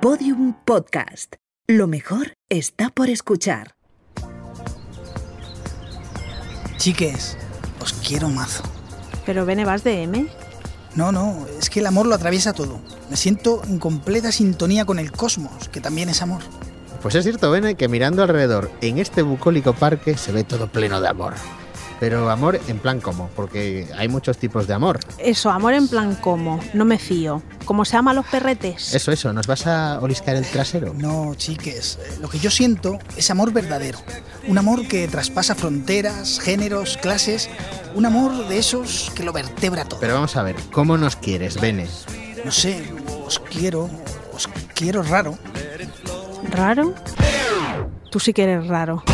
Podium Podcast. Lo mejor está por escuchar. Chiques, os quiero mazo. Pero Bene, vas de M. No, no, es que el amor lo atraviesa todo. Me siento en completa sintonía con el cosmos, que también es amor. Pues es cierto, Bene, que mirando alrededor en este bucólico parque se ve todo pleno de amor. Pero amor en plan cómo, porque hay muchos tipos de amor. Eso, amor en plan como. No me fío. ¿Cómo se llaman los perretes? Eso, eso, ¿nos vas a oliscar el trasero? No, chiques, eh, lo que yo siento es amor verdadero. Un amor que traspasa fronteras, géneros, clases. Un amor de esos que lo vertebra todo. Pero vamos a ver, ¿cómo nos quieres, Bene? No sé, os quiero, os quiero raro. ¿Raro? Tú sí que eres raro.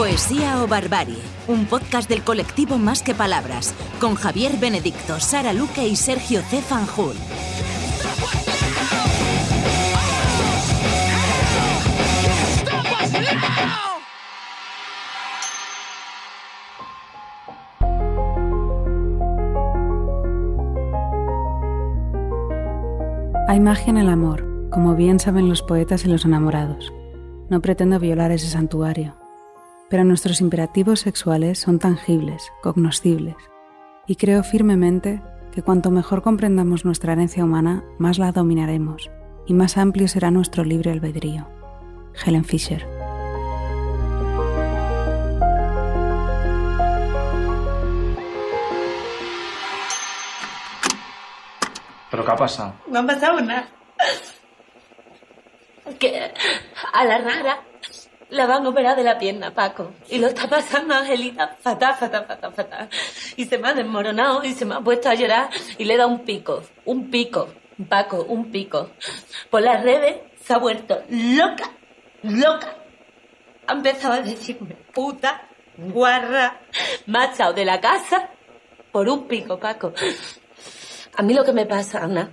Poesía o Barbarie, un podcast del colectivo Más que Palabras, con Javier Benedicto, Sara Luque y Sergio C. Fanjul. Hay magia en el amor, como bien saben los poetas y los enamorados. No pretendo violar ese santuario, pero nuestros imperativos sexuales son tangibles, cognoscibles, y creo firmemente que cuanto mejor comprendamos nuestra herencia humana, más la dominaremos y más amplio será nuestro libre albedrío. Helen Fisher. ¿Pero qué ha pasado? No ha pasado nada. Que a la rara la van a operar de la pierna, Paco. Y lo está pasando Angelita fatal, fatal, fatal, fatal. Y se me ha desmoronado y se me ha puesto a llorar y le da un pico, un pico, Paco, un pico. Por las redes se ha vuelto loca, loca. Ha empezado a decirme puta, guarra, me ha echado de la casa por un pico, Paco. A mí lo que me pasa, Ana,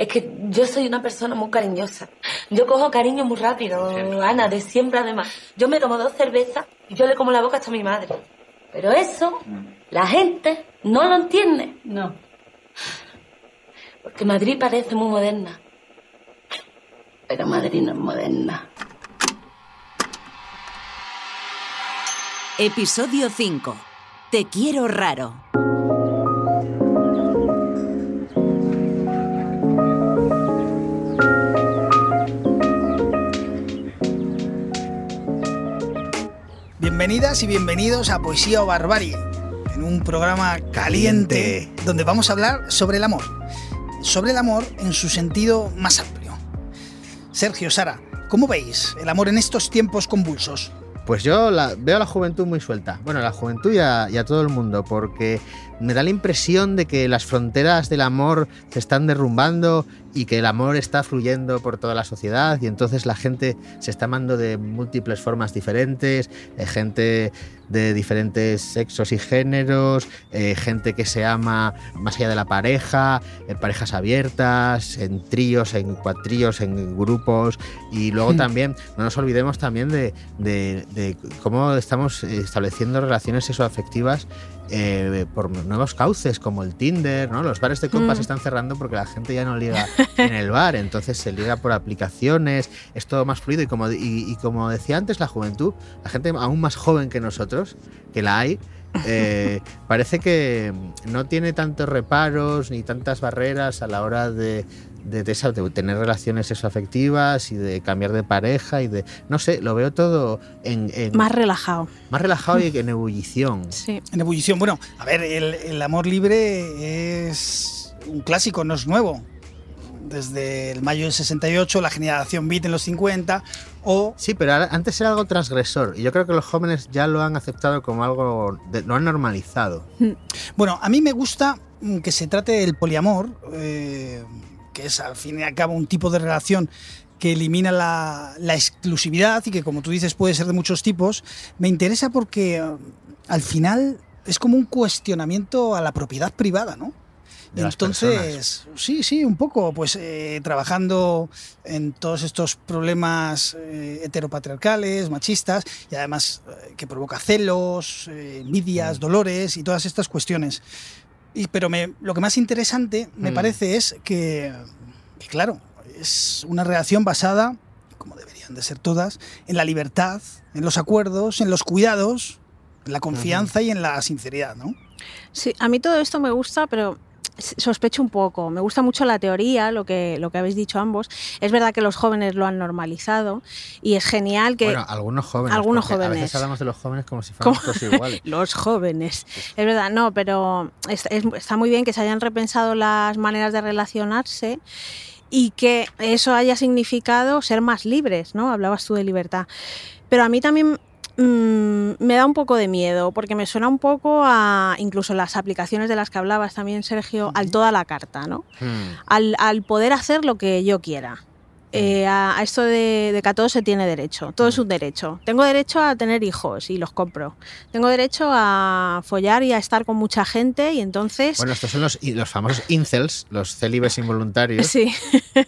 es que yo soy una persona muy cariñosa. Yo cojo cariño muy rápido, Ana, de siempre además. Yo me tomo dos cervezas y yo le como la boca hasta a mi madre. Pero eso, la gente no lo entiende. No. Porque Madrid parece muy moderna. Pero Madrid no es moderna. Episodio 5. Te quiero raro. Bienvenidas y bienvenidos a Poesía o Barbarie, en un programa caliente donde vamos a hablar sobre el amor. Sobre el amor en su sentido más amplio. Sergio, Sara, ¿cómo veis el amor en estos tiempos convulsos? Pues yo la- veo a la juventud muy suelta. Bueno, a la juventud y a, y a todo el mundo, porque me da la impresión de que las fronteras del amor se están derrumbando y que el amor está fluyendo por toda la sociedad y entonces la gente se está amando de múltiples formas diferentes, eh, gente de diferentes sexos y géneros, eh, gente que se ama más allá de la pareja, en parejas abiertas, en tríos, en cuatríos, en grupos y luego también no nos olvidemos también de, de- de cómo estamos estableciendo relaciones sexoafectivas eh, por nuevos cauces como el Tinder, ¿no? Los bares de copas se están cerrando porque la gente ya no liga en el bar, entonces se liga por aplicaciones, es todo más fluido y como, y, y como decía antes, la juventud, la gente aún más joven que nosotros, que la hay, eh, parece que no tiene tantos reparos ni tantas barreras a la hora de, de, de esa- de tener relaciones sexoafectivas y de cambiar de pareja y de, no sé, lo veo todo en, en- Más relajado. más relajado y en ebullición. Sí. En ebullición. Bueno, a ver, el, el amor libre es un clásico, no es nuevo. Desde el mayo del 68, la generación beat en los 50, o Sí, pero antes era algo transgresor y yo creo que los jóvenes ya lo han aceptado como algo, de- lo han normalizado. Bueno, a mí me gusta mm, que se trate del poliamor, eh, que es al fin y al cabo un tipo de relación que elimina la, la exclusividad y que, como tú dices, puede ser de muchos tipos. Me interesa porque eh, al final es como un cuestionamiento a la propiedad privada, ¿no? de Entonces, sí, sí, un poco, pues eh, trabajando en todos estos problemas eh, heteropatriarcales, machistas, y además eh, que provoca celos, envidias, Mm. dolores y todas estas cuestiones. Y, pero me- lo que más interesante me Mm. parece es que, que, claro, es una relación basada, como deberían de ser todas, en la libertad, en los acuerdos, en los cuidados, en la confianza y en la sinceridad, ¿no? Sí, a mí todo esto me gusta, pero sospecho un poco. Me gusta mucho la teoría, lo que, lo que habéis dicho ambos. Es verdad que los jóvenes lo han normalizado y es genial que Bueno, algunos jóvenes. Algunos A jóvenes. veces hablamos de los jóvenes como si ¿Cómo? todos iguales. los jóvenes. Es verdad, no, pero es- es- está muy bien que se hayan repensado las maneras de relacionarse y que eso haya significado ser más libres, ¿no? Hablabas tú de libertad. Pero a mí también mm, me da un poco de miedo, porque me suena un poco a incluso las aplicaciones de las que hablabas también, Sergio, al toda la carta, ¿no? Hmm. Al, al poder hacer lo que yo quiera. Eh, a, a esto de, de que a todo se tiene derecho, todo es un derecho. Tengo derecho a tener hijos y los compro. Tengo derecho a follar y a estar con mucha gente y entonces... Bueno, estos son los, los famosos incels, los célibes involuntarios, sí,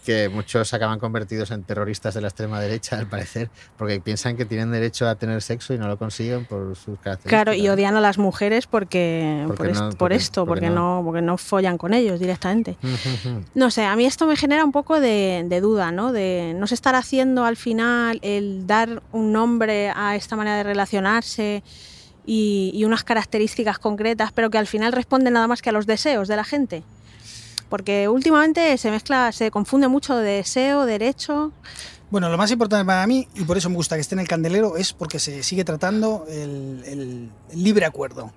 que muchos acaban convertidos en terroristas de la extrema derecha, al parecer, porque piensan que tienen derecho a tener sexo y no lo consiguen por sus características. claro, y odian a las mujeres porque, Porque por, est- no- por esto, porque porque, no. no, porque no follan con ellos directamente. No sé, a mí esto me genera un poco de, de duda, ¿no? De no se estar haciendo al final el dar un nombre a esta manera de relacionarse y, y unas características concretas, pero que al final responden nada más que a los deseos de la gente. Porque últimamente se mezcla, se confunde mucho deseo, derecho. Bueno, lo más importante para mí, y por eso me gusta que esté en el candelero, es porque se sigue tratando el, el- el libre acuerdo.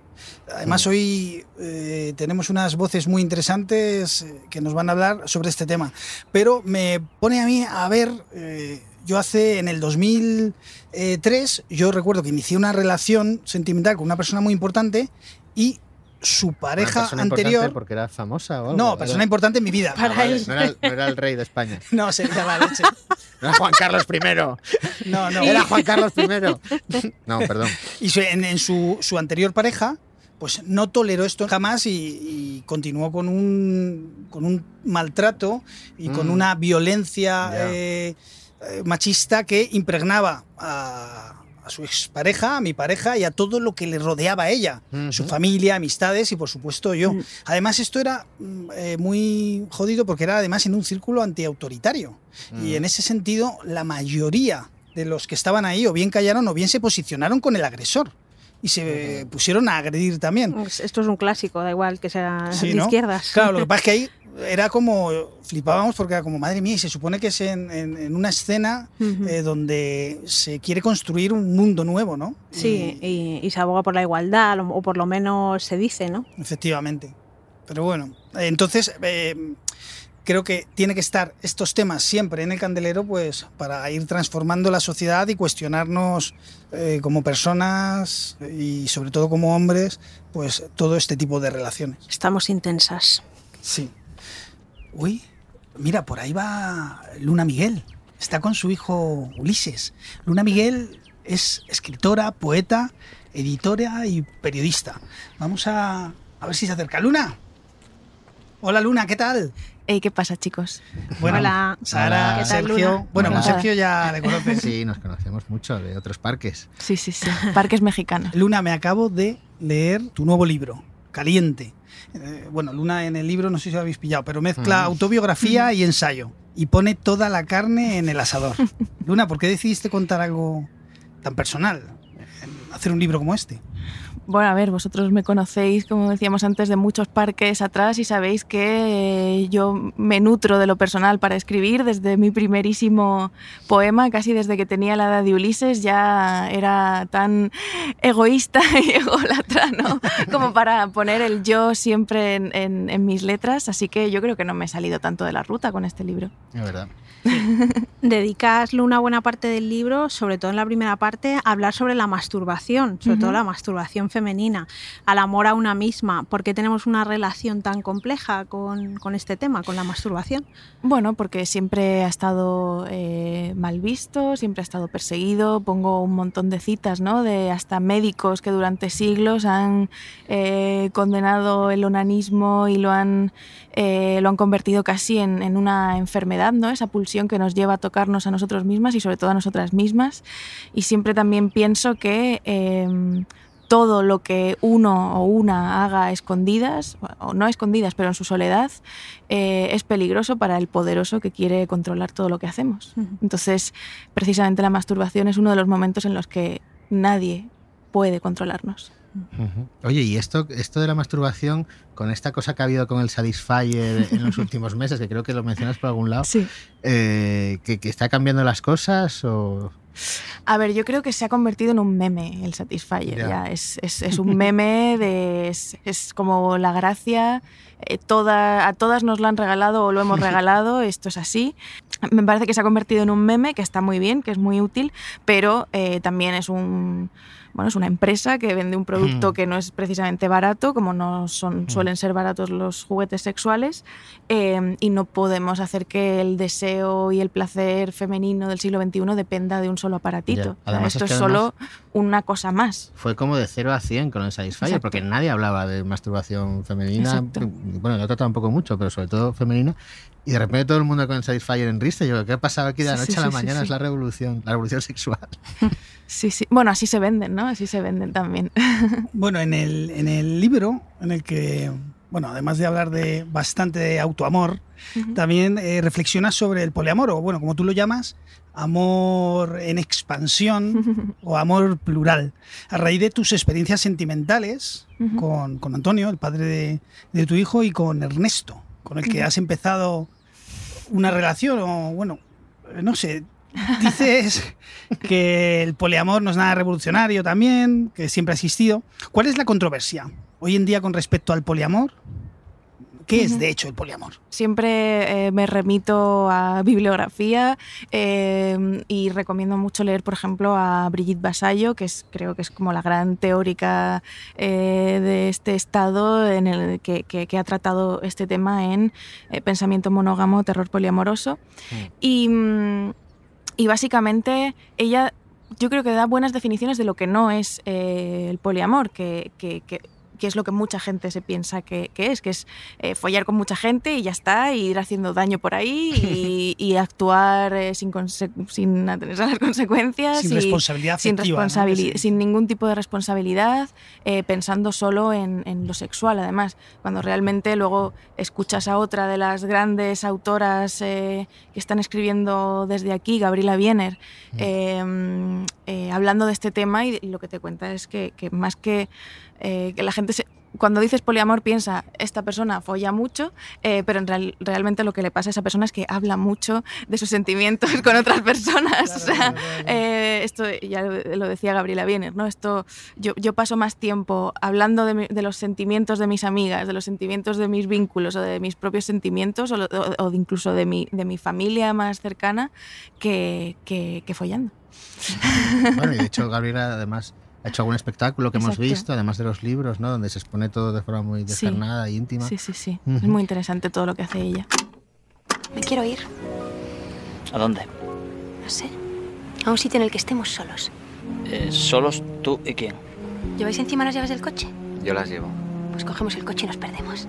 Además, hoy eh, tenemos unas voces muy interesantes eh, que nos van a hablar sobre este tema. Pero me pone a mí a ver, eh, yo hace, en el 2003, yo recuerdo que inicié una relación sentimental con una persona muy importante y su Una pareja importante anterior... porque era famosa o algo. No, Era- persona importante en mi vida. Ah, Para vale, él. No era, el- no era el rey de España. No, sería la leche. No era Juan Carlos I. No, no. Era Juan Carlos I. No, perdón. Y su- en, en su, su anterior pareja, pues no toleró esto jamás y, y continuó con un, con un maltrato y con Mm. una violencia eh, eh, machista que impregnaba a, a su expareja, a mi pareja y a todo lo que le rodeaba a ella. Su familia, amistades y por supuesto yo. Mm. Además esto era mm, eh, muy jodido porque era además en un círculo antiautoritario. Y Mm. en ese sentido la mayoría de los que estaban ahí o bien callaron o bien se posicionaron con el agresor. Y se pusieron a agredir también. Esto es un clásico, da igual que sea Sí, de ¿no? izquierdas. Claro, lo que pasa es que ahí era como, flipábamos porque era como, madre mía, y se supone que es en, en- en una escena eh, donde se quiere construir un mundo nuevo, ¿no? Sí, Y- se aboga por la igualdad, o por lo menos se dice, ¿no? Efectivamente. Pero bueno, entonces eh, creo que tiene que estar estos temas siempre en el candelero, pues para ir transformando la sociedad y cuestionarnos eh, como personas y sobre todo como hombres, pues todo este tipo de relaciones. Estamos intensas. Sí. Uy, mira, por ahí va Luna Miguel. Está con su hijo Ulises. Luna Miguel es escritora, poeta, editora y periodista. Vamos a, a ver si se acerca. Luna. Hola Luna, ¿qué tal? Ey, ¿qué pasa, chicos? Bueno, Hola. Sara, Hola. ¿Qué tal, Sergio. Luna? Bueno, con. Sergio ya le conoces. Sí, nos conocemos mucho de otros parques. Sí, sí, sí. Parques mexicanos. Luna, me acabo de leer tu nuevo libro, Caliente. Eh, bueno, Luna en el libro, no sé si lo habéis pillado, pero mezcla Mm. autobiografía y ensayo. Y pone toda la carne en el asador. Luna, ¿por qué decidiste contar algo tan personal? Hacer un libro como este. Bueno, a ver, vosotros me conocéis, como decíamos antes, de muchos parques atrás y sabéis que eh, yo me nutro de lo personal para escribir. Desde mi primerísimo poema, casi desde que tenía la edad de Ulises, ya era tan egoísta y ególatra, ¿no? Como para poner el yo siempre en, en- en mis letras. Así que yo creo que no me he salido tanto de la ruta con este libro. Es verdad. Dedicas una buena parte del libro, sobre todo en la primera parte, a hablar sobre la masturbación, sobre Ujú. todo la masturbación masturbación femenina, al amor a una misma. ¿Por qué tenemos una relación tan compleja con, este tema, con la masturbación? Bueno, porque siempre ha estado eh, mal visto, siempre ha estado perseguido. Pongo un montón de citas, ¿no? De hasta médicos que durante siglos han eh, condenado el onanismo y lo han, eh, lo han convertido casi en, en, una enfermedad, ¿no? Esa pulsión que nos lleva a tocarnos a nosotros mismas y sobre todo a nosotras mismas. Y siempre también pienso que em, todo lo que uno o una haga escondidas, o no escondidas, pero en su soledad, eh, es peligroso para el poderoso que quiere controlar todo lo que hacemos. Entonces, precisamente la masturbación es uno de los momentos en los que nadie puede controlarnos. Oye, y esto, esto de la masturbación, con esta cosa que ha habido con el Satisfyer en los últimos meses, que creo que lo mencionas por algún lado, eh, ¿que, está cambiando las cosas o...? A ver, yo creo que se ha convertido en un meme el Satisfyer. Ya. Es, un meme de. Es, como la gracia. Eh, toda, a todas nos lo han regalado o lo hemos regalado. Esto es así. Me parece que se ha convertido en un meme que está muy bien, que es muy útil, pero eh, también es un bueno, es una empresa que vende un producto mm. que no es precisamente barato, como no son, mm. suelen ser baratos los juguetes sexuales, eh, y no podemos hacer que el deseo y el placer femenino del siglo XXI dependa de un solo aparatito. esto es, solo una cosa más. Fue como de 0 a 100 con el Satisfyer, porque nadie hablaba de masturbación femenina. Bueno, yo trataba un poco mucho, pero sobre todo femenina. Y de repente todo el mundo con el Satisfyer en risa. Yo, ¿qué ha pasado aquí de la noche a la mañana? Es la revolución, la revolución sexual. Sí, sí. Bueno, así se venden, ¿no? Así se venden también. Bueno, en el, en el libro, en el que, bueno, además de hablar de bastante de autoamor, también eh, reflexionas sobre el poliamor, o bueno, como tú lo llamas, amor en expansión o amor plural. A raíz de tus experiencias sentimentales con, con, Antonio, el padre de, de, tu hijo, y con Ernesto, con el que has empezado una relación, o bueno, no sé, Dices que el poliamor no es nada revolucionario también, que siempre ha existido. ¿Cuál es la controversia hoy en día con respecto al poliamor? ¿Qué es, de hecho, el poliamor? Siempre eh, me remito a bibliografía eh, y recomiendo mucho leer, por ejemplo, a Brigitte Basallo, que es, creo que es como la gran teórica eh, de este estado en el que, que, ha tratado este tema en Pensamiento monógamo, terror poliamoroso. Mm. Y mm, y básicamente ella yo creo que da buenas definiciones de lo que no es eh, el poliamor, que, que, que que es lo que mucha gente se piensa que, es, que es eh, follar con mucha gente y ya está, y ir haciendo daño por ahí y, actuar eh, sin, sin atenerse a las consecuencias. Sin responsabilidad sin, sin ningún tipo de responsabilidad, eh, pensando solo en, lo sexual, además, cuando realmente luego escuchas a otra de las grandes autoras que están escribiendo desde aquí, Gabriela Wiener, mm. hablando de este tema y lo que te cuenta es que más que eh, que la gente cuando dices poliamor piensa, esta persona folla mucho, eh, pero en real, realmente lo que le pasa a esa persona es que habla mucho de sus sentimientos con otras personas. o sea, eh, esto ya lo decía Gabriela Biener, ¿no? Esto, yo, yo paso más tiempo hablando de, de, los sentimientos de mis amigas, de los sentimientos de mis vínculos o de mis propios sentimientos o, o, incluso de mi, de mi familia más cercana que, que, que follando. Bueno, y de hecho Gabriela además ha hecho algún espectáculo que hemos visto, además de los libros, ¿no? Donde se expone todo de forma muy descarnada e íntima. Sí, sí, sí. Es muy interesante todo lo que hace ella. Me quiero ir. ¿A dónde? No sé. A un sitio en el que estemos solos. Eh, ¿Solos tú y quién? ¿Lleváis encima las llaves del coche? Yo las llevo. Pues cogemos el coche y nos perdemos.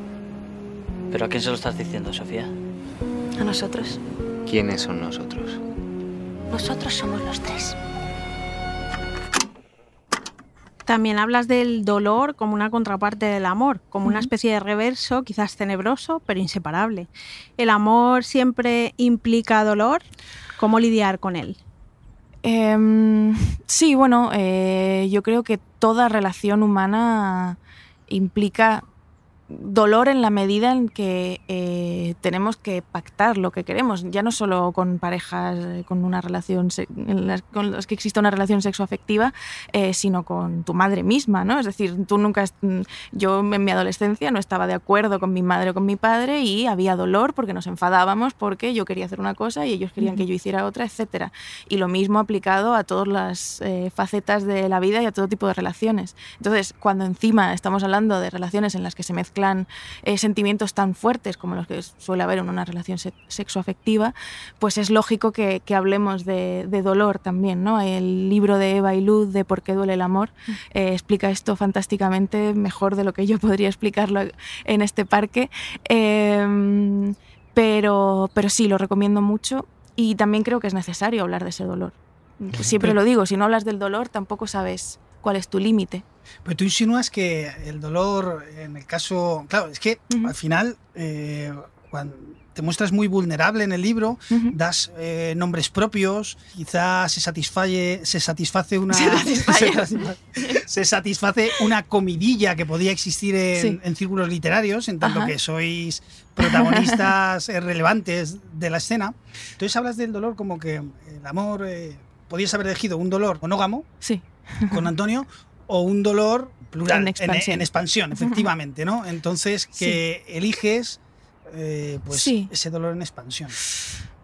¿Pero a quién se lo estás diciendo, Sofía? A nosotros. ¿Quiénes son nosotros? Nosotros somos los tres. También hablas del dolor como una contraparte del amor, como una especie de reverso, quizás tenebroso, pero inseparable. ¿El amor siempre implica dolor? ¿Cómo lidiar con él? Em, sí, bueno, eh, yo creo que toda relación humana implica dolor en la medida en que eh, tenemos que pactar lo que queremos, ya no solo con parejas, eh, con una relación, las, con las que exista una relación sexoafectiva, eh, sino con tu madre misma, ¿no? Es decir, tú nunca, mm, yo en mi adolescencia no estaba de acuerdo con mi madre o con mi padre y había dolor porque nos enfadábamos porque yo quería hacer una cosa y ellos querían que yo hiciera otra, etcétera. Y lo mismo aplicado a todas las facetas de la vida y a todo tipo de relaciones. Entonces, cuando encima estamos hablando de relaciones en las que se mezclan eh, sentimientos tan fuertes como los que suele haber en una relación sexoafectiva, pues es lógico que, hablemos de, dolor también. ¿no? El libro de Eva y Luz de Por qué duele el amor eh, explica esto fantásticamente, mejor de lo que yo podría explicarlo en este parque. Em, pero, pero sí, lo recomiendo mucho y también creo que es necesario hablar de ese dolor. Siempre lo digo, si no hablas del dolor tampoco sabes cuál es tu límite. Pero tú insinúas que el dolor, en el caso. Claro, es que al final, eh, cuando te muestras muy vulnerable en el libro, das eh, nombres propios, quizás se satisface, se satisface una. Se, satisface una comidilla que podía existir en, círculos literarios, en tanto que sois protagonistas eh, relevantes de la escena. Entonces hablas del dolor como que el amor. podías haber elegido un dolor monógamo. Sí. Con Antonio, o un dolor plural, en expansión, efectivamente, ¿no? Entonces, que eliges eh, pues ese dolor en expansión.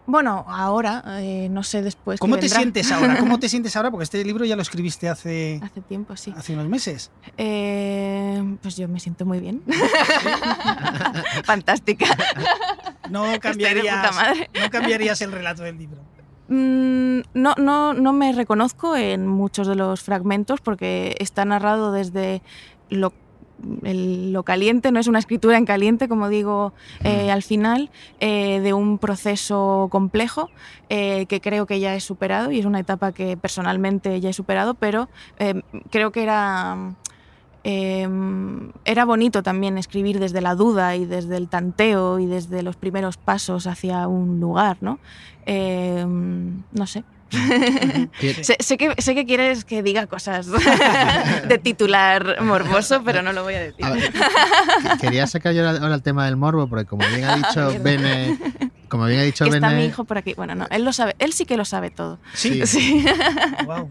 Bueno, ahora, eh, no sé después. ¿Cómo te sientes ahora? ¿Cómo te sientes ahora? Porque este libro ya lo escribiste hace. Hace tiempo, sí. Hace unos meses. Eh, pues yo me siento muy bien. Fantástica. No cambiarías, no cambiarías el relato del libro. Mm, no, no, no me reconozco en muchos de los fragmentos porque está narrado desde lo lo caliente, no es una escritura en caliente, como digo eh, al final, eh, de un proceso complejo eh, que creo que ya he superado y es una etapa que personalmente ya he superado, pero creo que era Em, era bonito también escribir desde la duda y desde el tanteo y desde los primeros pasos hacia un lugar, ¿no? Em, no sé. sé, que, sé que quieres que diga cosas de titular morboso, pero no lo voy a decir. quería sacar yo ahora el tema del morbo, porque como bien ha dicho Bene, como bien ha dicho Está mi hijo por aquí. Bueno, no, él lo sabe, él sí que lo sabe todo. Sí. sí. Wow.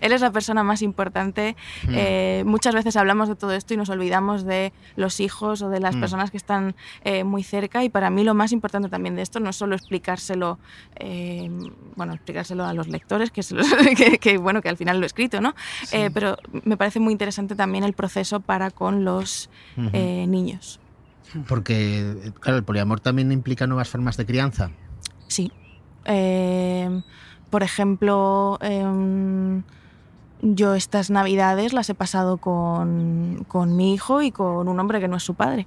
Él es la persona más importante. Hmm. Eh, muchas veces hablamos de todo esto y nos olvidamos de los hijos o de las hmm. personas que están eh, muy cerca y para mí lo más importante también de esto no es solo explicárselo, eh, bueno, explicárselo a los lectores, que, que, bueno, que al final lo he escrito, ¿no? pero me parece muy interesante también el proceso para con los niños. Porque, claro, el poliamor también implica nuevas formas de crianza. Sí. por ejemplo, em, yo estas navidades las he pasado con, con, mi hijo y con un hombre que no es su padre.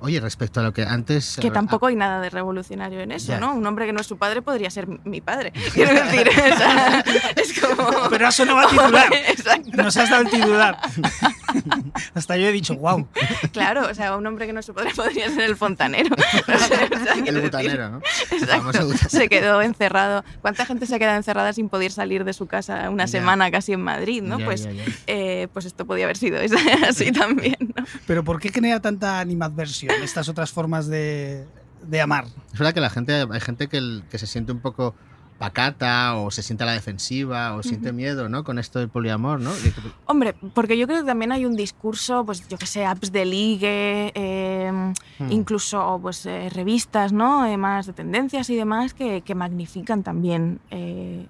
Oye, respecto a lo que antes... Que tampoco hay nada de revolucionario en eso, ¿no? Un hombre que no es su padre podría ser mi padre. Quiero decir, es como... Pero eso no va a titular. Exacto. Nos has dado el titular. Hasta yo he dicho, wow. Claro, o sea, un hombre que no su padre podría ser el fontanero. el butanero, ¿no? Se quedó encerrado. ¿Cuánta gente se ha quedado encerrada sin poder salir de su casa una semana casi en Madrid, ¿no? pues, eh, pues esto podía haber sido así también, ¿no? Pero ¿por qué genera tanta animadversión? estas otras formas de, amar. Es verdad que la gente, hay gente que, que se siente un poco pacata o se siente a la defensiva o siente miedo, ¿no? Con esto del poliamor, ¿no? Hombre, porque yo creo que también hay un discurso, pues yo que sé, apps de ligue, em, hmm. incluso pues eh, revistas, ¿no? Eh, más de tendencias y demás que, que magnifican también eh,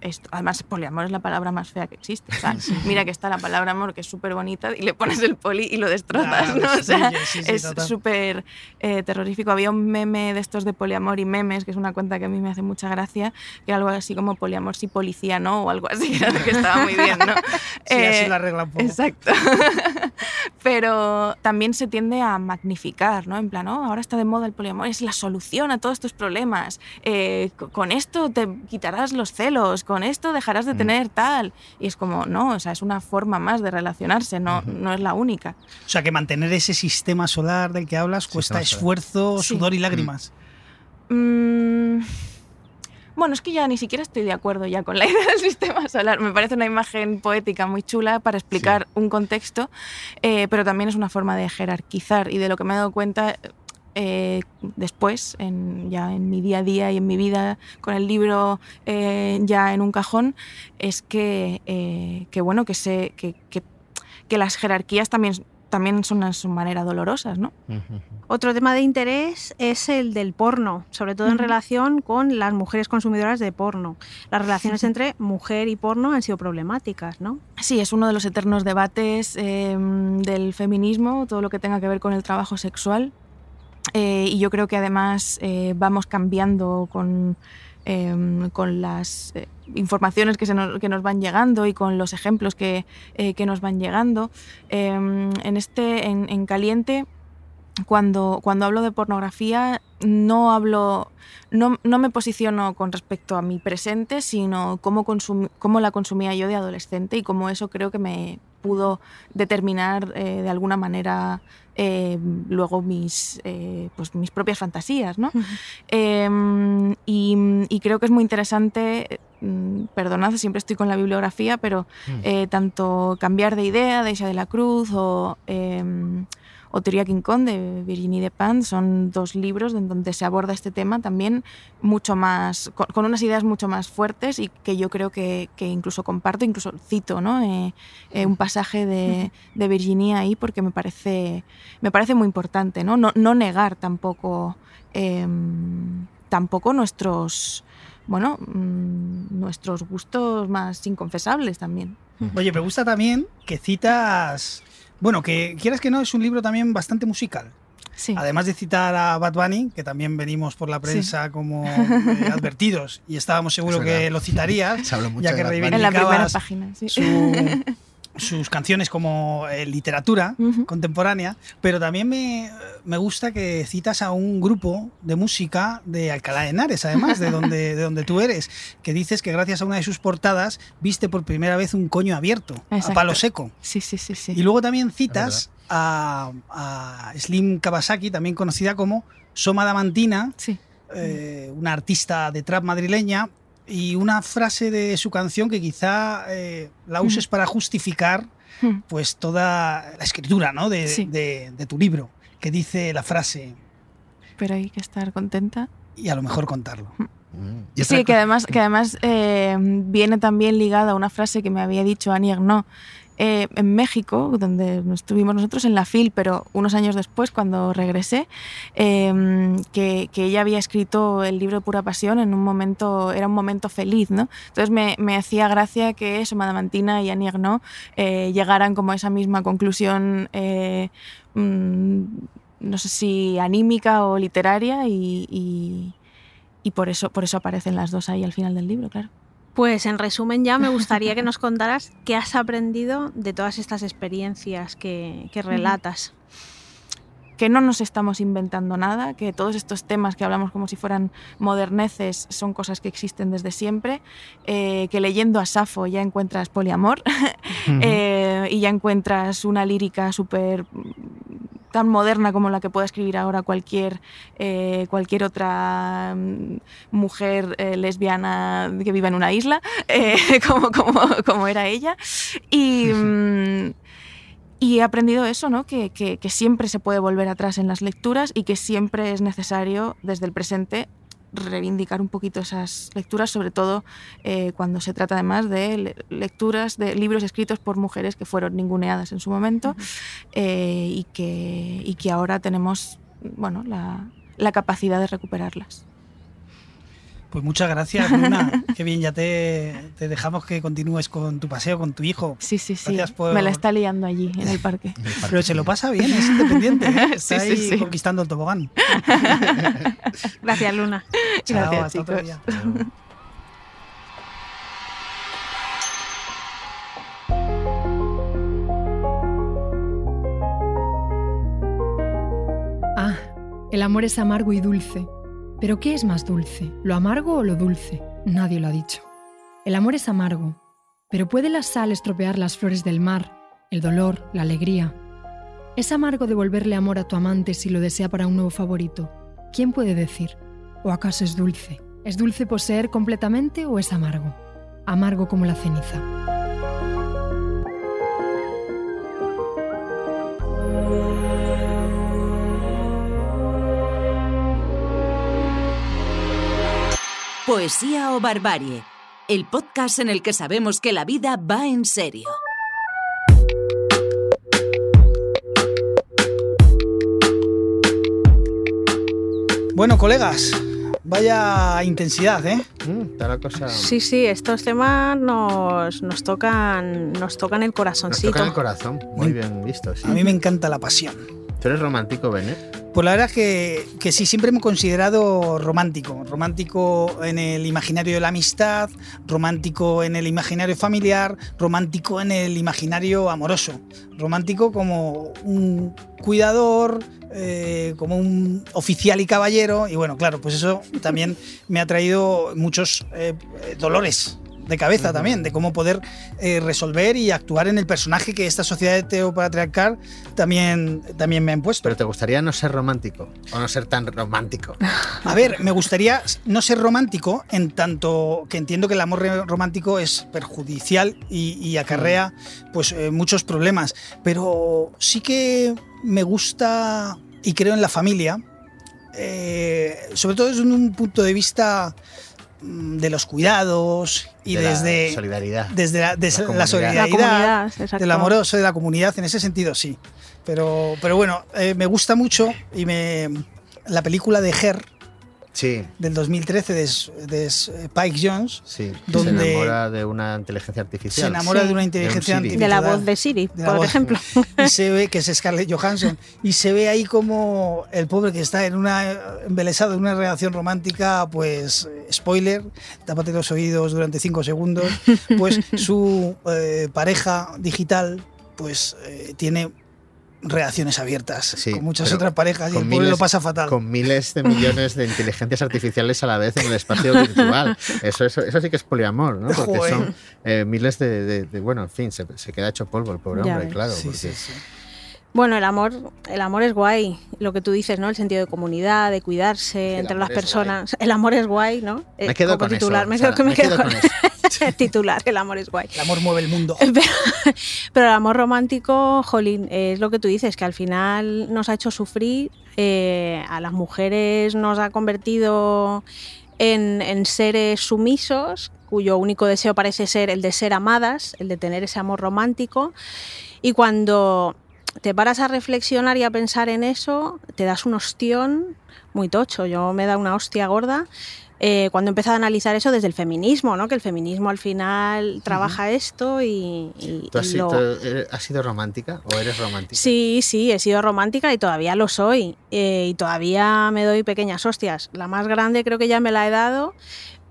esto. Además, poliamor es la palabra más fea que existe. mira que está la palabra amor, que es súper bonita, y le pones el poli y lo destrozas. ¿no? o sea, es súper eh, terrorífico. Había un meme de estos de poliamor y memes, que es una cuenta que a mí me hace mucha gracia, que era algo así como poliamor si policía no, o algo así, que estaba muy bien. ¿no? sí, así eh, la arreglan poco. Exacto. Pero también se tiende a magnificar, ¿no? En plan, oh, ahora está de moda el poliamor, es la solución a todos tus problemas. Eh, con esto te quitarás los celos con esto dejarás de mm. tener tal. Y es como, no, o sea, es una forma más de relacionarse, no, no es la única. O sea, que mantener ese sistema solar del que hablas cuesta esfuerzo, sudor y lágrimas. Mm, Bueno, es que ya ni siquiera estoy de acuerdo ya con la idea del sistema solar. Me parece una imagen poética muy chula para explicar un contexto, eh, pero también es una forma de jerarquizar y de lo que me he dado cuenta eh, después, en, ya en mi día a día y en mi vida con el libro eh, ya en un cajón, es que, eh, que bueno, que, sé, que, que, que las jerarquías también también son a su manera dolorosas, ¿no? Otro tema de interés es el del porno, sobre todo en relación con las mujeres consumidoras de porno. Las relaciones entre mujer y porno han sido problemáticas, ¿no? Sí, es uno de los eternos debates eh, del feminismo, todo lo que tenga que ver con el trabajo sexual. Eh, y yo creo que además eh, vamos cambiando con, eh, con las eh, informaciones que, se nos, que nos van llegando y con los ejemplos que, que nos van llegando. Eh, en, este, en, en Caliente, cuando, cuando hablo de pornografía, no hablo, no, no me posiciono con respecto a mi presente, sino cómo, consum- cómo la consumía yo de adolescente y cómo eso creo que me pudo determinar eh, de alguna manera eh, luego mis, eh, pues mis propias fantasías. ¿no? Eh, y, y creo que es muy interesante, mm, perdonad, siempre estoy con la bibliografía, pero eh, tanto Cambiar de idea de Isha de la Cruz o, eh, o Teoría King Kong de Virginie Despentes son dos libros en donde se aborda este tema también mucho más, con, unas ideas mucho más fuertes y que yo creo que, que incluso comparto, incluso cito ¿no? Eh, eh, un pasaje de, de Virginie ahí porque me parece, me parece muy importante, no, no, no negar tampoco, eh, tampoco nuestros bueno, mm, nuestros gustos más inconfesables también. Oye, me gusta también que citas. Bueno, que quieras que no, es un libro también bastante musical. Sí. Además de citar a Bad Bunny, que también venimos por la prensa como eh, advertidos y estábamos seguros Es que lo citarías, ya que Bunny. En la primera reivindicabas página, sí. su- sus canciones como eh, literatura contemporánea, pero también me, me gusta que citas a un grupo de música de Alcalá de Henares, además, de donde, de donde tú eres, que dices que gracias a una de sus portadas viste por primera vez un coño abierto, a palo seco. Sí, sí, sí, sí. Y luego también citas a, a Slim Kawasaki, también conocida como Soma Damantina, Sí. eh, una artista de trap madrileña, y una frase de su canción que quizá eh, la uses para justificar Mm. pues toda la escritura ¿no? de, Sí. de- de tu libro, que dice la frase, Pero hay que estar contenta. y a lo mejor contarlo. Y otra Sí, que además, que además eh, viene también ligada a una frase que me había dicho Annie Ernaux eh, en México, donde estuvimos nosotros en la FIL, pero unos años después, cuando regresé, eh, que, ella había escrito el libro Pura Pasión en un momento, era un momento feliz, ¿no? Entonces me, me hacía gracia que eso, Madamantina y Annie Ernaux eh, llegaran como a esa misma conclusión. eh, mm, no sé si anímica o literaria y, y- y por eso, por eso aparecen las dos ahí al final del libro, claro. Pues en resumen ya me gustaría que nos contaras qué has aprendido de todas estas experiencias que, que relatas. Que no nos estamos inventando nada, que todos estos temas que hablamos como si fueran moderneces son cosas que existen desde siempre, eh, que leyendo a Safo ya encuentras poliamor eh, y ya encuentras una lírica súper tan moderna como la que pueda escribir ahora cualquier, eh, cualquier otra mm, mujer eh, lesbiana que viva en una isla, eh, como, como, como era ella. Y, mm, y he aprendido eso, ¿no? Que, que- que siempre se puede volver atrás en las lecturas y que siempre es necesario, desde el presente, reivindicar un poquito esas lecturas, sobre todo eh, cuando se trata además de le- lecturas de libros escritos por mujeres que fueron ninguneadas en su momento eh, y, que, y que ahora tenemos bueno, la, la capacidad de recuperarlas. Pues muchas gracias, Luna. Qué bien, ya te, te dejamos que continúes con tu paseo con tu hijo. Sí, sí, sí. Por- Me la está liando allí, en el parque. Pero se lo pasa bien, es independiente. ¿eh? Está Sí, sí, ahí sí. conquistando el tobogán. Gracias, Luna. Chao, Gracias, hasta otro día. Ah, el amor es amargo y dulce. Pero ¿qué es más dulce? ¿Lo amargo o lo dulce? Nadie lo ha dicho. El amor es amargo, pero ¿puede la sal estropear las flores del mar, el dolor, la alegría? ¿Es amargo devolverle amor a tu amante si lo desea para un nuevo favorito? ¿Quién puede decir? ¿O acaso es dulce? ¿Es dulce poseer completamente o es amargo? Amargo como la ceniza. Poesía o Barbarie, el podcast en el que sabemos que la vida va en serio. Bueno, colegas, vaya intensidad, ¿eh? cosa... Sí, sí, estos temas nos, nos, tocan, nos tocan el corazoncito. Nos tocan el corazón, muy bien visto. Sí. A mí me encanta la pasión. ¿Tú eres romántico, Benet? Pues la verdad es que, que, sí, siempre me he considerado romántico. Romántico en el imaginario de la amistad, romántico en el imaginario familiar, romántico en el imaginario amoroso. Romántico como un cuidador, eh, como un oficial y caballero. Y bueno, claro, pues eso también me ha traído muchos eh, dolores de cabeza también, de cómo poder eh, resolver y actuar en el personaje que esta sociedad heteropatriarcal también, también me ha impuesto. Pero ¿te gustaría no ser romántico o no ser tan romántico? A ver, me gustaría no ser romántico en tanto que entiendo que el amor romántico es perjudicial y, acarrea pues eh, muchos problemas, pero sí que me gusta y creo en la familia, eh, sobre todo desde un punto de vista mm, de los cuidados y de desde la solidaridad, desde la, desde la, la solidaridad, la del amoroso de la comunidad, en ese sentido sí. Pero, pero bueno, eh, me gusta mucho y me la película de Her sí. del 2013 de, de Spike Jones, sí, donde se enamora de una inteligencia artificial. Se enamora Sí. de una inteligencia De artificial. la voz de Siri, de por voz. ejemplo. Y se ve que es Scarlett Johansson. Y se ve ahí como el pobre que está en una embelesado en una relación romántica, pues eh, spoiler, tápate los oídos durante cinco segundos, pues su eh, pareja digital pues eh, tiene relaciones abiertas Sí, con muchas otras parejas y el pobre miles- lo pasa fatal. Con miles de millones de inteligencias artificiales a la vez en el espacio virtual. Eso, eso, eso sí que es poliamor, ¿no? Porque Joder. son eh, miles de, de- de- Bueno, en fin, se, se queda hecho polvo el pobre Ya hombre, ves. claro. Sí, porque- sí, sí. Bueno, el amor, el amor es guay, lo que tú dices, ¿no? El sentido de comunidad, de cuidarse el entre las personas. El amor es guay, ¿no? Me Eh, quedo como con titular, eso. me Sara, quedo, me me quedo quedo con con eso. titular, el amor es guay. El amor mueve el mundo. Pero, pero el amor romántico, jolín, es lo que tú dices, que al final nos ha hecho sufrir, eh, a las mujeres nos ha convertido en, en seres sumisos, cuyo único deseo parece ser el de ser amadas, el de tener ese amor romántico. Y cuando te paras a reflexionar y a pensar en eso, te das un ostión muy tocho. Yo me da una hostia gorda eh, cuando empecé a analizar eso desde el feminismo, ¿no? que el feminismo al final trabaja esto y, y- ¿Tú has, y sido, lo- eres- has sido romántica o eres romántica? Sí, sí, he sido romántica y todavía lo soy. eh, y todavía me doy pequeñas hostias. La más grande creo que ya me la he dado.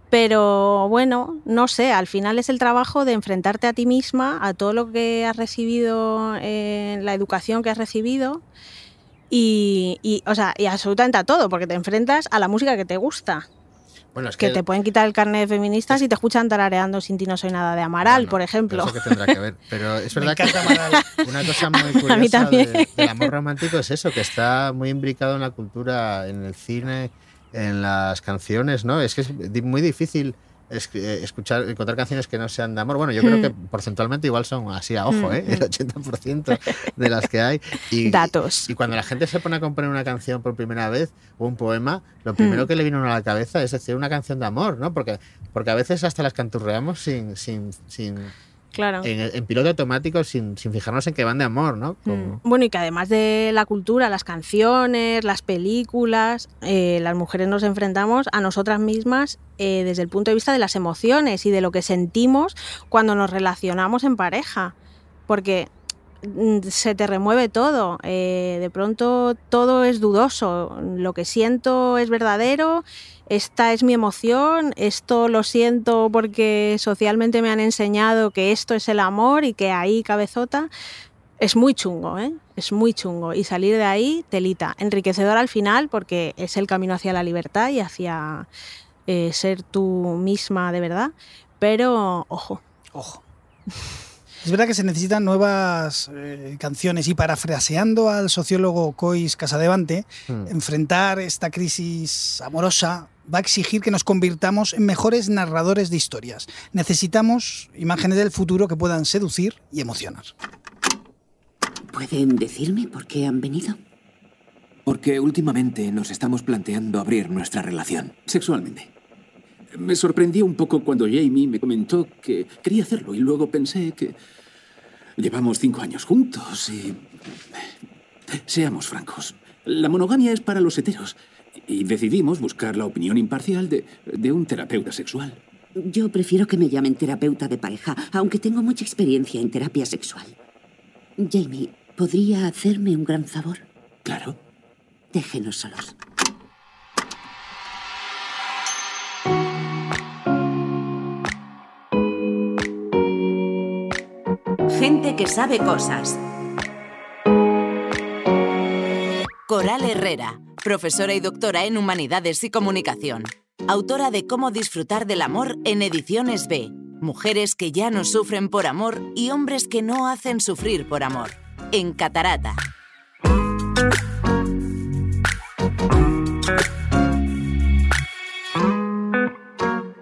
Pero bueno, no sé, al final es el trabajo de enfrentarte a ti misma, a todo lo que has recibido, en la educación que has recibido y, y, o sea, y absolutamente a todo, porque te enfrentas a la música que te gusta. Bueno, es Que que, te pueden quitar el carnet de feministas y te escuchan tarareando Sin ti no soy nada de Amaral, Bueno, por ejemplo. Eso que tendrá que ver. Pero es verdad que Amaral. una cosa muy curiosa mí también. de- del amor romántico es eso, que está muy imbricado en la cultura, en el cine, en las canciones, ¿no? Es que es muy difícil eh, escuchar, encontrar canciones que no sean de amor. Bueno, yo creo que porcentualmente igual son así a ojo, Mm. ¿eh? El 80% de las que hay. Y, Datos. Y cuando la gente se pone a componer una canción por primera vez o un poema, lo primero Mm. que le viene a la cabeza es decir una canción de amor, ¿no? Porque, porque a veces hasta las canturreamos sin, sin, sin, Claro. en, en piloto automático sin, sin fijarnos en que van de amor, ¿no? Como- Mm. Bueno, y que además de la cultura, las canciones, las películas, eh, las mujeres nos enfrentamos a nosotras mismas eh, desde el punto de vista de las emociones y de lo que sentimos cuando nos relacionamos en pareja. Porque se te remueve todo. eh, de pronto todo es dudoso. Lo que siento es verdadero. Esta es mi emoción. Esto lo siento porque socialmente me han enseñado que esto es el amor y que ahí cabezota. Es muy chungo, ¿eh? Es muy chungo. Y salir de ahí, telita. Enriquecedor al final porque es el camino hacia la libertad y hacia eh, ser tú misma de verdad. Pero, ojo. Ojo. Es verdad que se necesitan nuevas eh, canciones y parafraseando al sociólogo Cois Casadevante, Hmm. enfrentar esta crisis amorosa va a exigir que nos convirtamos en mejores narradores de historias. Necesitamos imágenes del futuro que puedan seducir y emocionar. ¿Pueden decirme por qué han venido? Porque últimamente nos estamos planteando abrir nuestra relación, sexualmente. Me sorprendió un poco cuando Jamie me comentó que quería hacerlo y luego pensé que llevamos cinco años juntos y... Seamos francos, la monogamia es para los heteros y decidimos buscar la opinión imparcial de, de un terapeuta sexual. Yo prefiero que me llamen terapeuta de pareja, aunque tengo mucha experiencia en terapia sexual. Jamie, ¿podría hacerme un gran favor? Claro. Déjenos solos. Que sabe cosas. Coral Herrera, profesora y doctora en Humanidades y Comunicación. Autora de Cómo disfrutar del amor en Ediciones B. Mujeres que ya no sufren por amor y hombres que no hacen sufrir por amor. En Catarata.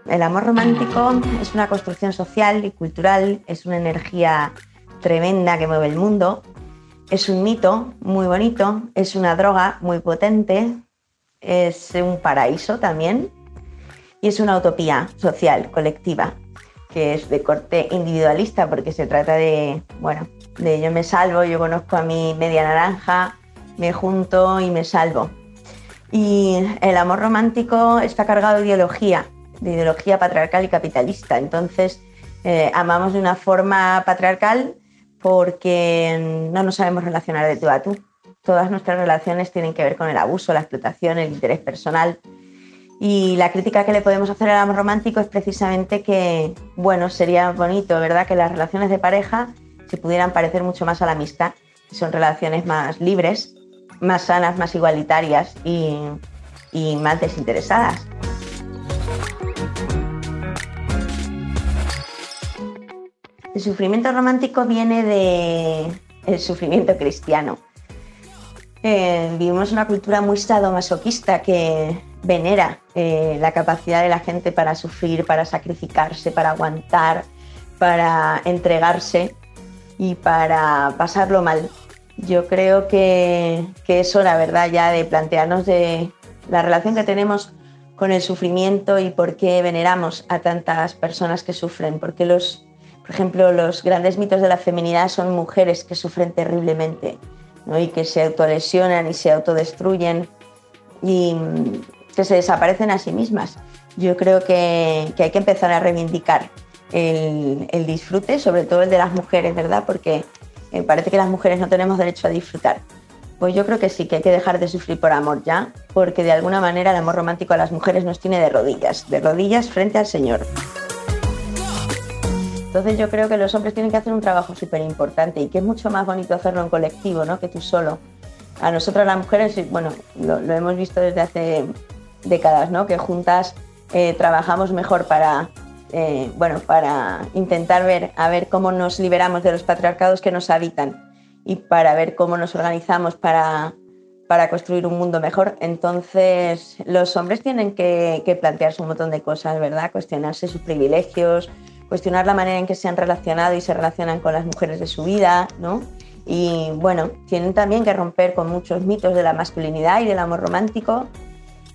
El amor romántico es una construcción social y cultural, es una energía tremenda que mueve el mundo, es un mito muy bonito, es una droga muy potente, es un paraíso también y es una utopía social, colectiva, que es de corte individualista porque se trata de, bueno, de yo me salvo, yo conozco a mi media naranja, me junto y me salvo. Y el amor romántico está cargado de ideología, de ideología patriarcal y capitalista. Entonces, eh, amamos de una forma patriarcal porque no nos sabemos relacionar de tú a tú. Todas nuestras relaciones tienen que ver con el abuso, la explotación, el interés personal. Y la crítica que le podemos hacer al amor romántico es precisamente que, bueno, sería bonito, ¿verdad?, que las relaciones de pareja se pudieran parecer mucho más a la amistad. Son relaciones más libres, más sanas, más igualitarias y, y más desinteresadas. El sufrimiento romántico viene del sufrimiento cristiano. Eh, vivimos una cultura muy sadomasoquista que venera eh, la capacidad de la gente para sufrir, para sacrificarse, para aguantar, para entregarse y para pasarlo mal. Yo creo que, que es hora, ¿verdad?, ya de plantearnos de la relación que tenemos con el sufrimiento y por qué veneramos a tantas personas que sufren, porque los por ejemplo, los grandes mitos de la feminidad son mujeres que sufren terriblemente ¿no? y que se autolesionan y se autodestruyen y que se desaparecen a sí mismas. Yo creo que, hay que empezar a reivindicar el, el, disfrute, sobre todo el de las mujeres, ¿verdad? Porque eh, parece que las mujeres no tenemos derecho a disfrutar. Pues yo creo que sí, que hay que dejar de sufrir por amor ya, porque de alguna manera el amor romántico a las mujeres nos tiene de rodillas, de rodillas frente al Señor. Entonces yo creo que los hombres tienen que hacer un trabajo súper importante y que es mucho más bonito hacerlo en colectivo, ¿no? Que tú solo. A nosotras las mujeres, bueno, lo, hemos visto desde hace décadas, ¿no? Que juntas eh, trabajamos mejor para, eh, bueno, para intentar ver, a ver cómo nos liberamos de los patriarcados que nos habitan y para ver cómo nos organizamos para, para construir un mundo mejor. Entonces, los hombres tienen que, que plantearse un montón de cosas, ¿verdad? Cuestionarse sus privilegios, cuestionar la manera en que se han relacionado y se relacionan con las mujeres de su vida, ¿no? Y bueno, tienen también que romper con muchos mitos de la masculinidad y del amor romántico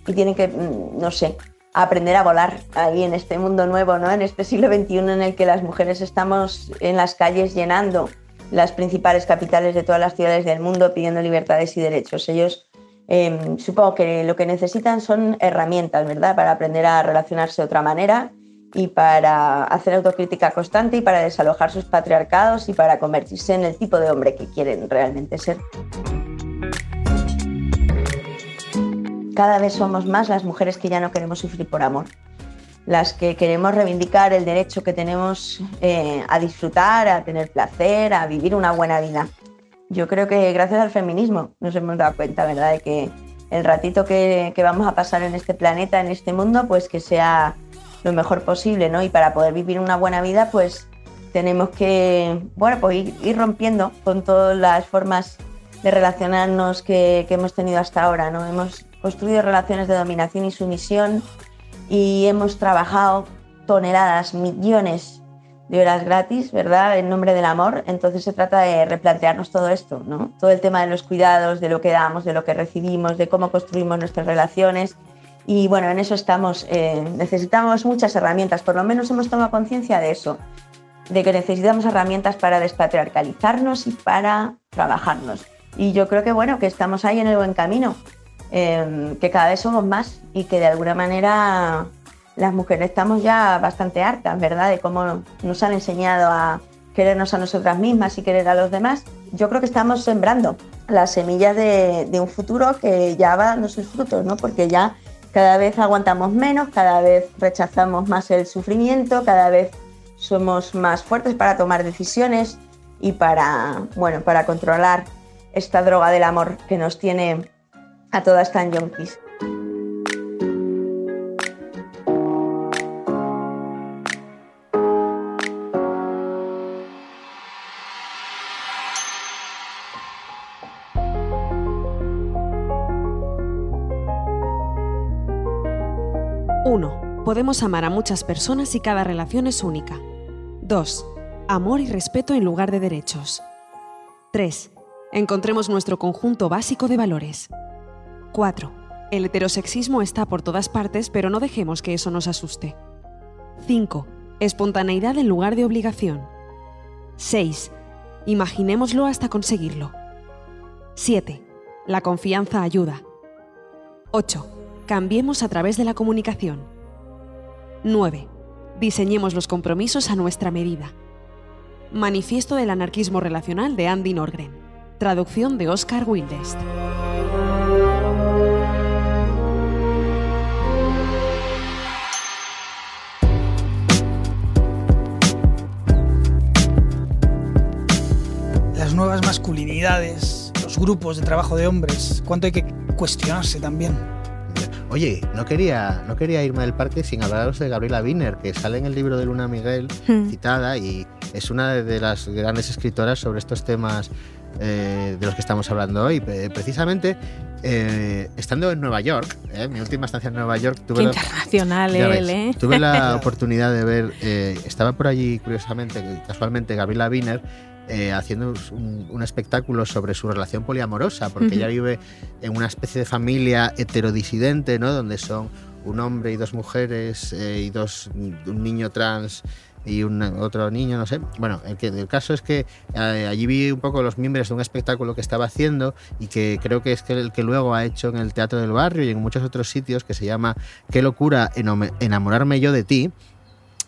y tienen que, mm, no sé, aprender a volar ahí en este mundo nuevo, ¿no? En este siglo XXI en el que las mujeres estamos en las calles llenando las principales capitales de todas las ciudades del mundo pidiendo libertades y derechos. Ellos em, supongo que lo que necesitan son herramientas, ¿verdad? Para aprender a relacionarse de otra manera y para hacer autocrítica constante y para desalojar sus patriarcados y para convertirse en el tipo de hombre que quieren realmente ser. Cada vez somos más las mujeres que ya no queremos sufrir por amor, las que queremos reivindicar el derecho que tenemos eh, a disfrutar, a tener placer, a vivir una buena vida. Yo creo que gracias al feminismo nos hemos dado cuenta, ¿verdad?, de que el ratito que, que vamos a pasar en este planeta, en este mundo, pues que sea lo mejor posible, ¿no? Y para poder vivir una buena vida, pues tenemos que, bueno, pues ir, rompiendo con todas las formas de relacionarnos que, hemos tenido hasta ahora, ¿no? Hemos construido relaciones de dominación y sumisión y hemos trabajado toneladas, millones de horas gratis, ¿verdad? En nombre del amor. Entonces se trata de replantearnos todo esto, ¿no? Todo el tema de los cuidados, de lo que damos, de lo que recibimos, de cómo construimos nuestras relaciones. Y bueno, en eso estamos. Eh, necesitamos muchas herramientas, por lo menos hemos tomado conciencia de eso, de que necesitamos herramientas para despatriarcalizarnos y para trabajarnos. Y yo creo que bueno, que estamos ahí en el buen camino, eh, que cada vez somos más y que de alguna manera las mujeres estamos ya bastante hartas, ¿verdad? De cómo nos han enseñado a querernos a nosotras mismas y querer a los demás. Yo creo que estamos sembrando las semillas de, de un futuro que ya va dando sus frutos, ¿no? Porque ya cada vez aguantamos menos, cada vez rechazamos más el sufrimiento, cada vez somos más fuertes para tomar decisiones y para, bueno, para controlar esta droga del amor que nos tiene a todas tan yonkis. Podemos amar a muchas personas y cada relación es única. 2. Amor y respeto en lugar de derechos. 3. Encontremos nuestro conjunto básico de valores. 4. El heterosexismo está por todas partes, pero no dejemos que eso nos asuste. 5. Espontaneidad en lugar de obligación. 6. Imaginémoslo hasta conseguirlo. 7. La confianza ayuda. 8. Cambiemos a través de la comunicación. 9. Diseñemos los compromisos a nuestra medida. Manifiesto del anarquismo relacional de Andy Norgren. Traducción de Oscar Wildest. Las nuevas masculinidades, los grupos de trabajo de hombres, cuánto hay que cuestionarse también. Oye, no quería, no quería irme del parque sin hablaros de Gabriela Wiener, que sale en el libro de Luna Miguel, Hmm. citada, y es una de las grandes escritoras sobre estos temas eh, de los que estamos hablando hoy. Precisamente, eh, estando en Nueva York, eh, mi última estancia en Nueva York, tuve Qué la- internacional ya él, ves, ¿eh? Tuve la oportunidad de ver, estaba por allí curiosamente, casualmente, Gabriela Wiener eh, haciendo un, un espectáculo sobre su relación poliamorosa, porque ella vive en una especie de familia heterodisidente, ¿no? Donde son un hombre y dos mujeres eh, y dos, un niño trans y un otro niño, no sé. Bueno, el, que, el caso es que eh, allí vi un poco los miembros de un espectáculo que estaba haciendo y que creo que es que el que luego ha hecho en el Teatro del Barrio y en muchos otros sitios, que se llama Qué locura enamorarme yo de ti,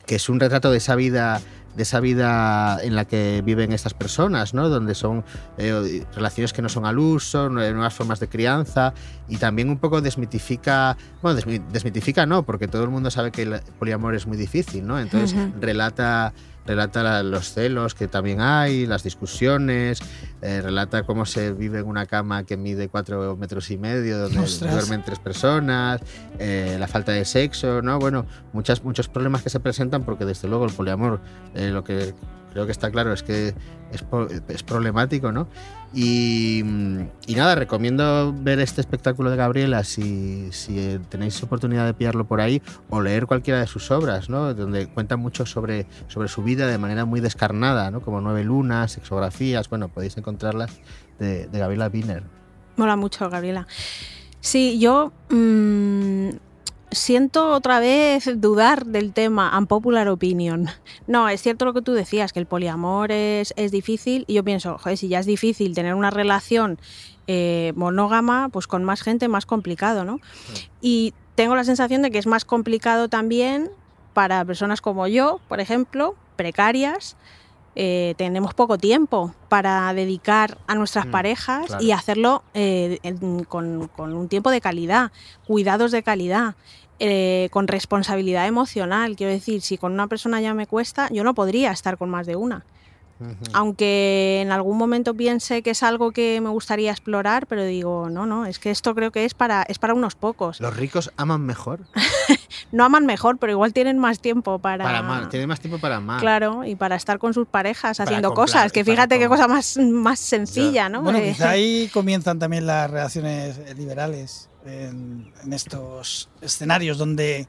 que es un retrato de esa vida de esa vida en la que viven estas personas, ¿no? Donde son eh, relaciones que no son al uso, nue- nuevas formas de crianza y también un poco desmitifica, bueno, desmi- desmitifica no, porque todo el mundo sabe que el poliamor es muy difícil, ¿no? Entonces relata relata la- los celos que también hay, las discusiones, eh, relata cómo se vive en una cama que mide cuatro metros y medio, donde Ostras. duermen tres personas, eh, la falta de sexo, ¿no? Bueno, muchas, muchos problemas que se presentan porque desde luego el poliamor, eh, lo que creo que está claro es que es, problemático, ¿no? Y, nada, recomiendo ver este espectáculo de Gabriela si, tenéis oportunidad de pillarlo por ahí o leer cualquiera de sus obras, ¿no? Donde cuenta mucho sobre, sobre su vida de manera muy descarnada, ¿no? Como Nueve Lunas, Sexografías, bueno, podéis encontrarlas de, Gabriela Wiener. Mola mucho, Gabriela. Sí, yo mm, siento otra vez dudar del tema unpopular opinion. No, es cierto lo que tú decías, que el poliamor es, es difícil y yo pienso, joder, si ya es difícil tener una relación eh, monógama, pues con más gente más complicado, ¿no? Y tengo la sensación de que es más complicado también para personas como yo, por ejemplo, precarias, eh, tenemos poco tiempo para dedicar a nuestras Mm, parejas claro. y hacerlo eh, en- con, con un tiempo de calidad, cuidados de calidad, eh, con responsabilidad emocional. Quiero decir, si con una persona ya me cuesta, yo no podría estar con más de una. Aunque en algún momento piense que es algo que me gustaría explorar, pero digo, no, no, es que esto creo que es para, es para unos pocos. ¿Los ricos aman mejor? No aman mejor, pero igual tienen más tiempo para... Para amar, tienen más tiempo para amar. Claro, y para estar con sus parejas Para haciendo comprar, cosas, que fíjate qué cosa más, más sencilla, ¿no? Bueno, Eh, quizá ahí comienzan también las relaciones liberales. En, en estos escenarios donde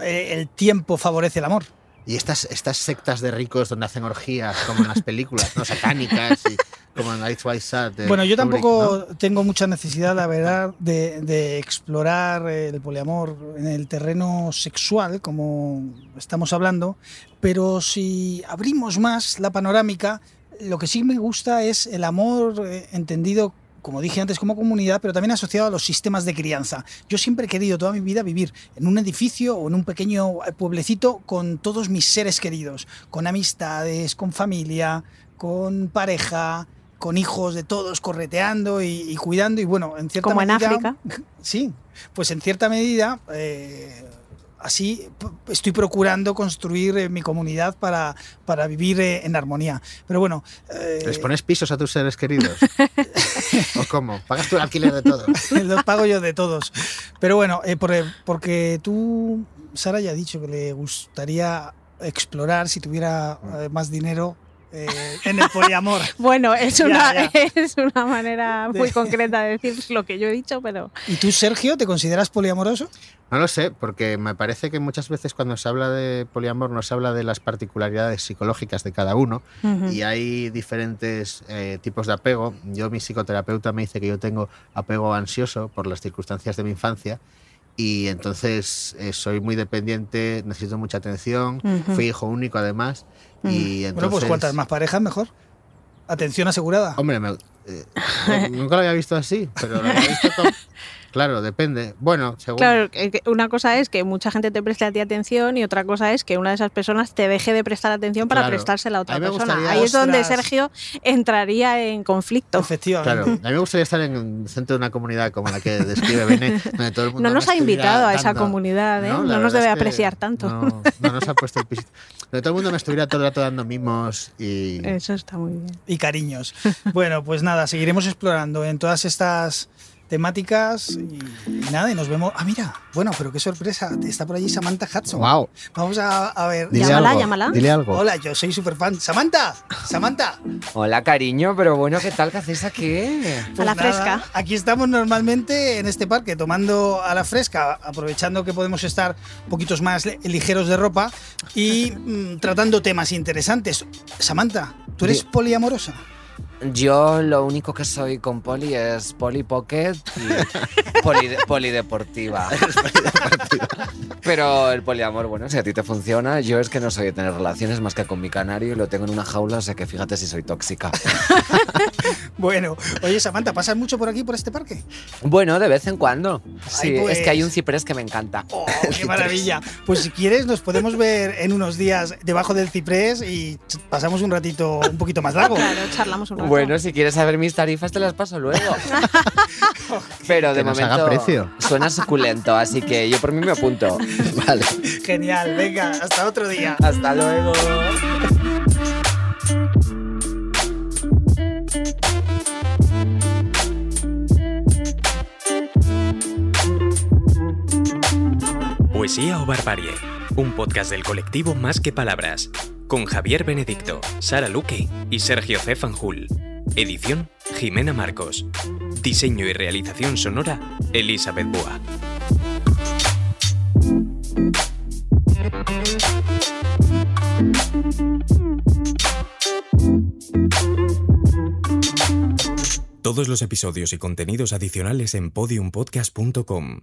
eh, el tiempo favorece el amor. Y estas, estas sectas de ricos donde hacen orgías, como en las películas, ¿no? Satánicas, y como en Ice White Sat. de Bueno, yo tampoco ¿no? tengo mucha necesidad, la verdad, de, de explorar el poliamor en el terreno sexual, como estamos hablando, pero si abrimos más la panorámica, lo que sí me gusta es el amor eh, entendido como dije antes, como comunidad, pero también asociado a los sistemas de crianza. Yo siempre he querido toda mi vida vivir en un edificio o en un pequeño pueblecito con todos mis seres queridos, con amistades, con familia, con pareja, con hijos de todos correteando y, y cuidando. Y bueno, en cierta Como en. África. Sí, pues en cierta medida. eh, Así estoy procurando construir eh, mi comunidad para, para vivir eh, en armonía. Pero bueno, eh, ¿Les pones pisos a tus seres queridos? ¿O cómo? ¿Pagas tú el alquiler de todo? los pago yo de todos. Pero bueno, eh, por- porque tú, Sara, ya ha dicho que le gustaría explorar si tuviera eh, más dinero eh, en el poliamor. Bueno, es Ya, una, ya. es una manera muy De- concreta de decir lo que yo he dicho, pero ¿Y tú, Sergio, te consideras poliamoroso? No lo sé, porque me parece que muchas veces cuando se habla de poliamor no se habla de las particularidades psicológicas de cada uno Ujú. y hay diferentes eh, tipos de apego. Yo, mi psicoterapeuta me dice que yo tengo apego ansioso por las circunstancias de mi infancia y entonces eh, soy muy dependiente, necesito mucha atención, Ujú. fui hijo único además y entonces... Bueno, pues cuantas más parejas, mejor. Atención asegurada. Hombre, me- eh, nunca lo había visto así, pero lo había visto como- Claro, depende. Bueno, según... claro, una cosa es que mucha gente te preste a ti atención y otra cosa es que una de esas personas te deje de prestar atención para Claro. prestársela a otra A persona. gustaría- Ahí es donde Ostras. Sergio entraría en conflicto. Efectivamente. Claro, a mí me gustaría estar en el centro de una comunidad como la que describe Bene, donde todo el mundo No nos ha invitado a esa dando- comunidad, ¿eh? No, nos debe es que apreciar tanto. No, no nos ha puesto el pisito. Donde todo el mundo me estuviera todo el rato dando mimos y... Eso está muy bien. y cariños. Bueno, pues nada, seguiremos explorando en todas estas temáticas y, y nada, y nos vemos. Ah, mira, bueno, pero qué sorpresa, está por allí Samantha Hudson. Wow. Vamos a, a ver. Dile Llámala, algo, llámala. dile algo. Hola, yo soy súper fan. Samantha, Samantha. Hola, cariño, pero bueno, ¿qué tal? ¿Qué hacéis aquí? Pues nada, Aquí estamos normalmente en este parque tomando a la fresca, aprovechando que podemos estar un poquitos más li- ligeros de ropa y mm, tratando temas interesantes. Samantha, ¿tú eres Di- poliamorosa? Yo lo único que soy con poli es poli pocket y poli, polideportiva. Pero el poliamor, bueno, si a ti te funciona, yo es que no soy de tener relaciones más que con mi canario y lo tengo en una jaula, o sea que fíjate si soy tóxica. Bueno, oye Samantha, ¿pasas mucho por aquí, por este parque? Bueno, de vez en cuando. Sí, Ay, pues. es que hay un ciprés que me encanta. ¡Oh, qué maravilla! Pues si quieres nos podemos ver en unos días debajo del ciprés y pasamos un ratito un poquito más largo. Claro, charlamos un rato. Bueno, si quieres saber mis tarifas, te las paso luego. Pero de Que nos momento haga precio. suena suculento, así que yo por mí me apunto. Vale. Genial, venga, hasta otro día. Hasta luego. Poesía o Barbarie, un podcast del colectivo Más que Palabras, con Javier Benedicto, Sara Luque y Sergio C. Fanjul. Edición, Jimena Marcos. Diseño y realización sonora, Elizabeth Boa. Todos los episodios y contenidos adicionales en podiumpodcast.com.